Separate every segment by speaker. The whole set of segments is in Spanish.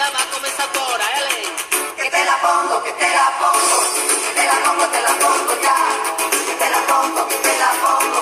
Speaker 1: baila va a comenzar ahora, L.
Speaker 2: Que te la pongo, que te la pongo, que te la pongo, te la pongo ya. Que te la pongo, que te la pongo,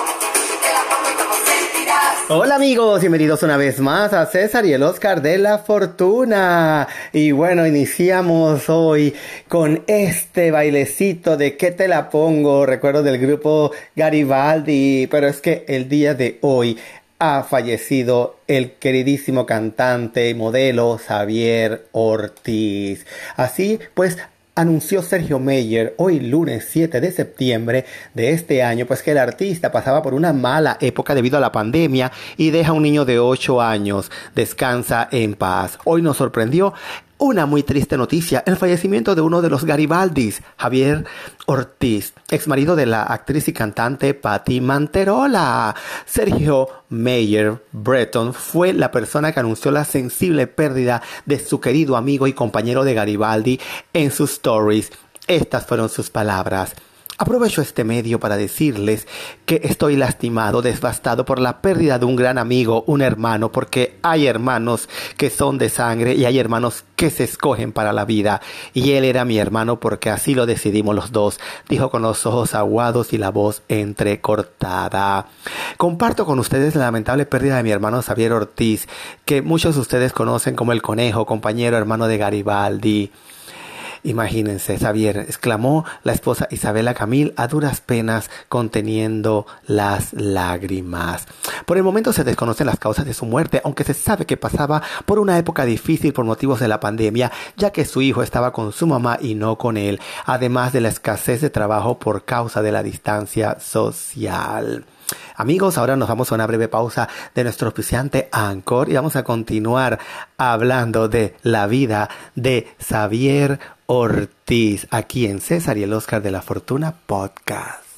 Speaker 2: que te la pongo y como sentirás.
Speaker 3: Hola amigos, bienvenidos una vez más a César y el Oscar de la Fortuna. Y bueno, iniciamos hoy con este bailecito de ¿Qué te la pongo? Recuerdo del grupo Garibaldi, pero es que el día de hoy ha fallecido el queridísimo cantante y modelo Xavier Ortiz. Así pues, anunció Sergio Meyer hoy lunes 7 de septiembre de este año, pues que el artista pasaba por una mala época debido a la pandemia y deja a un niño de 8 años. Descansa en paz. Hoy nos sorprendió una muy triste noticia, el fallecimiento de uno de los Garibaldis, Javier Ortiz, ex marido de la actriz y cantante Patti Manterola. Sergio Meyer Breton fue la persona que anunció la sensible pérdida de su querido amigo y compañero de Garibaldi en sus stories. Estas fueron sus palabras. Aprovecho este medio para decirles que estoy lastimado, devastado por la pérdida de un gran amigo, un hermano, porque hay hermanos que son de sangre y hay hermanos que se escogen para la vida. Y él era mi hermano porque así lo decidimos los dos, dijo con los ojos aguados y la voz entrecortada. Comparto con ustedes la lamentable pérdida de mi hermano Xavier Ortiz, que muchos de ustedes conocen como el conejo, compañero hermano de Garibaldi. Imagínense, Xavier, exclamó la esposa Isabela Camil a duras penas conteniendo las lágrimas. Por el momento se desconocen las causas de su muerte, aunque se sabe que pasaba por una época difícil por motivos de la pandemia, ya que su hijo estaba con su mamá y no con él, además de la escasez de trabajo por causa de la distancia social. Amigos, ahora nos vamos a una breve pausa de nuestro auspiciante Anchor y vamos a continuar hablando de la vida de Xavier Ortiz aquí en César y el Oscar de la Fortuna Podcast.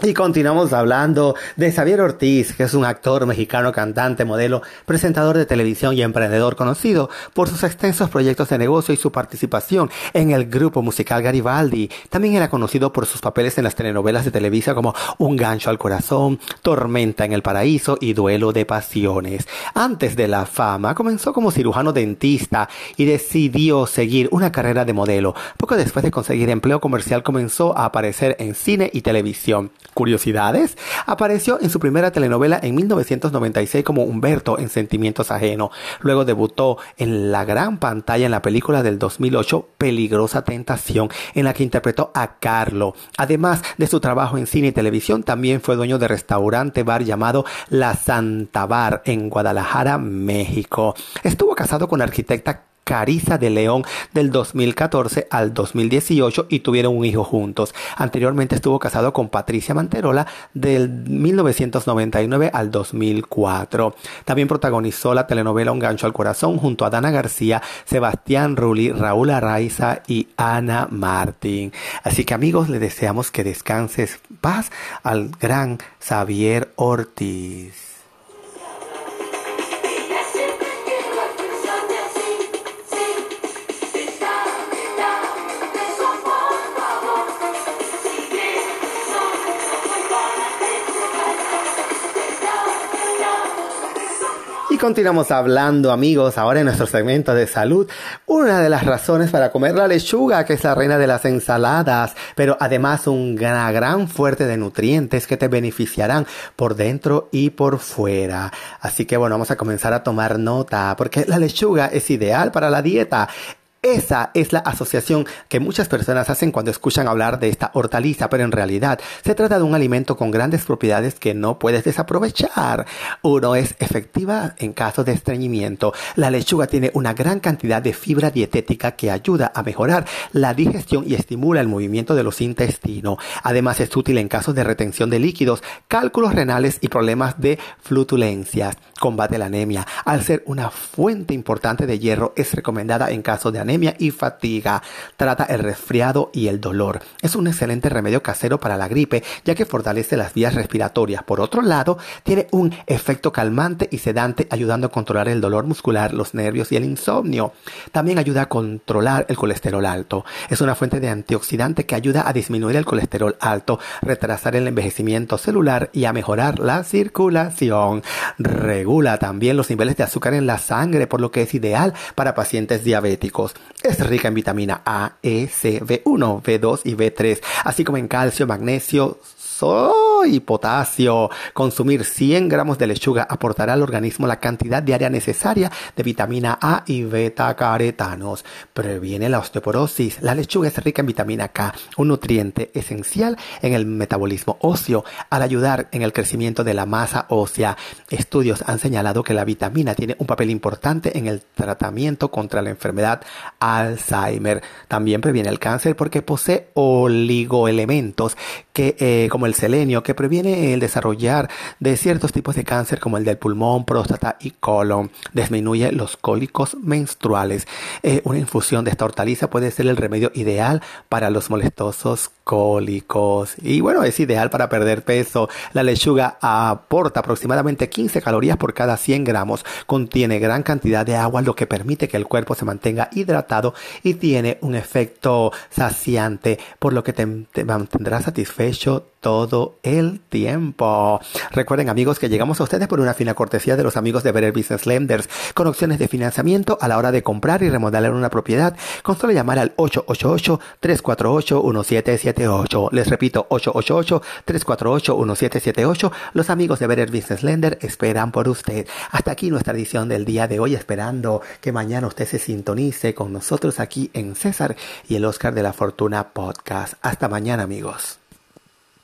Speaker 3: Y continuamos hablando de Xavier Ortiz, que es un actor mexicano, cantante, modelo, presentador de televisión y emprendedor conocido por sus extensos proyectos de negocio y su participación en el grupo musical Garibaldi. También era conocido por sus papeles en las telenovelas de Televisa como Un gancho al corazón, Tormenta en el paraíso y Duelo de pasiones. Antes de la fama, comenzó como cirujano dentista y decidió seguir una carrera de modelo. Poco después de conseguir empleo comercial comenzó a aparecer en cine y televisión. Curiosidades, apareció en su primera telenovela en 1996 como Humberto en Sentimientos Ajenos. Luego debutó en la gran pantalla en la película del 2008 Peligrosa Tentación, en la que interpretó a Carlo. Además de su trabajo en cine y televisión, también fue dueño de restaurante bar llamado La Santa Bar en Guadalajara, México. Estuvo casado con la arquitecta Carisa de León del 2014 al 2018 y tuvieron un hijo juntos. Anteriormente estuvo casado con Patricia Manterola del 1999 al 2004. También protagonizó la telenovela Un gancho al corazón junto a Dana García, Sebastián Rulli, Raúl Araiza y Ana Martín. Así que amigos, le deseamos que descanses paz al gran Xavier Ortiz. Continuamos hablando, amigos, ahora en nuestro segmento de salud. Una de las razones para comer la lechuga, que es la reina de las ensaladas, pero además una gran fuerte de nutrientes que te beneficiarán por dentro y por fuera. Así que bueno, vamos a comenzar a tomar nota, porque la lechuga es ideal para la dieta. Esa es la asociación que muchas personas hacen cuando escuchan hablar de esta hortaliza, pero en realidad se trata de un alimento con grandes propiedades que no puedes desaprovechar. Uno es efectiva en caso de estreñimiento. La lechuga tiene una gran cantidad de fibra dietética que ayuda a mejorar la digestión y estimula el movimiento de los intestinos. Además es útil en casos de retención de líquidos, cálculos renales y problemas de flutulencias. Combate la anemia. Al ser una fuente importante de hierro es recomendada en caso de anemia anemia y fatiga. Trata el resfriado y el dolor. Es un excelente remedio casero para la gripe, ya que fortalece las vías respiratorias. Por otro lado, tiene un efecto calmante y sedante, ayudando a controlar el dolor muscular, los nervios y el insomnio. También ayuda a controlar el colesterol alto. Es una fuente de antioxidante que ayuda a disminuir el colesterol alto, retrasar el envejecimiento celular y a mejorar la circulación. Regula también los niveles de azúcar en la sangre, por lo que es ideal para pacientes diabéticos. Es rica en vitamina A, E, C, B1, B2 y B3, así como en calcio, magnesio, y potasio. Consumir 100 gramos de lechuga aportará al organismo la cantidad diaria necesaria de vitamina A y beta caretanos. Previene la osteoporosis. La lechuga es rica en vitamina K, un nutriente esencial en el metabolismo óseo al ayudar en el crecimiento de la masa ósea. Estudios han señalado que la vitamina tiene un papel importante en el tratamiento contra la enfermedad Alzheimer. También previene el cáncer porque posee oligoelementos que, eh, como el selenio que previene el desarrollar de ciertos tipos de cáncer como el del pulmón, próstata y colon. Disminuye los cólicos menstruales. Eh, una infusión de esta hortaliza puede ser el remedio ideal para los molestosos cólicos. Y bueno, es ideal para perder peso. La lechuga aporta aproximadamente 15 calorías por cada 100 gramos. Contiene gran cantidad de agua, lo que permite que el cuerpo se mantenga hidratado y tiene un efecto saciante, por lo que te, te mantendrá satisfecho todo el tiempo. Recuerden amigos que llegamos a ustedes por una fina cortesía de los amigos de Better Business Lenders con opciones de financiamiento a la hora de comprar y remodelar una propiedad con solo llamar al 888-348-1778. Les repito, 888-348-1778. Los amigos de Better Business Lender esperan por usted. Hasta aquí nuestra edición del día de hoy, esperando que mañana usted se sintonice con nosotros aquí en César y el Oscar de la Fortuna Podcast. Hasta mañana amigos.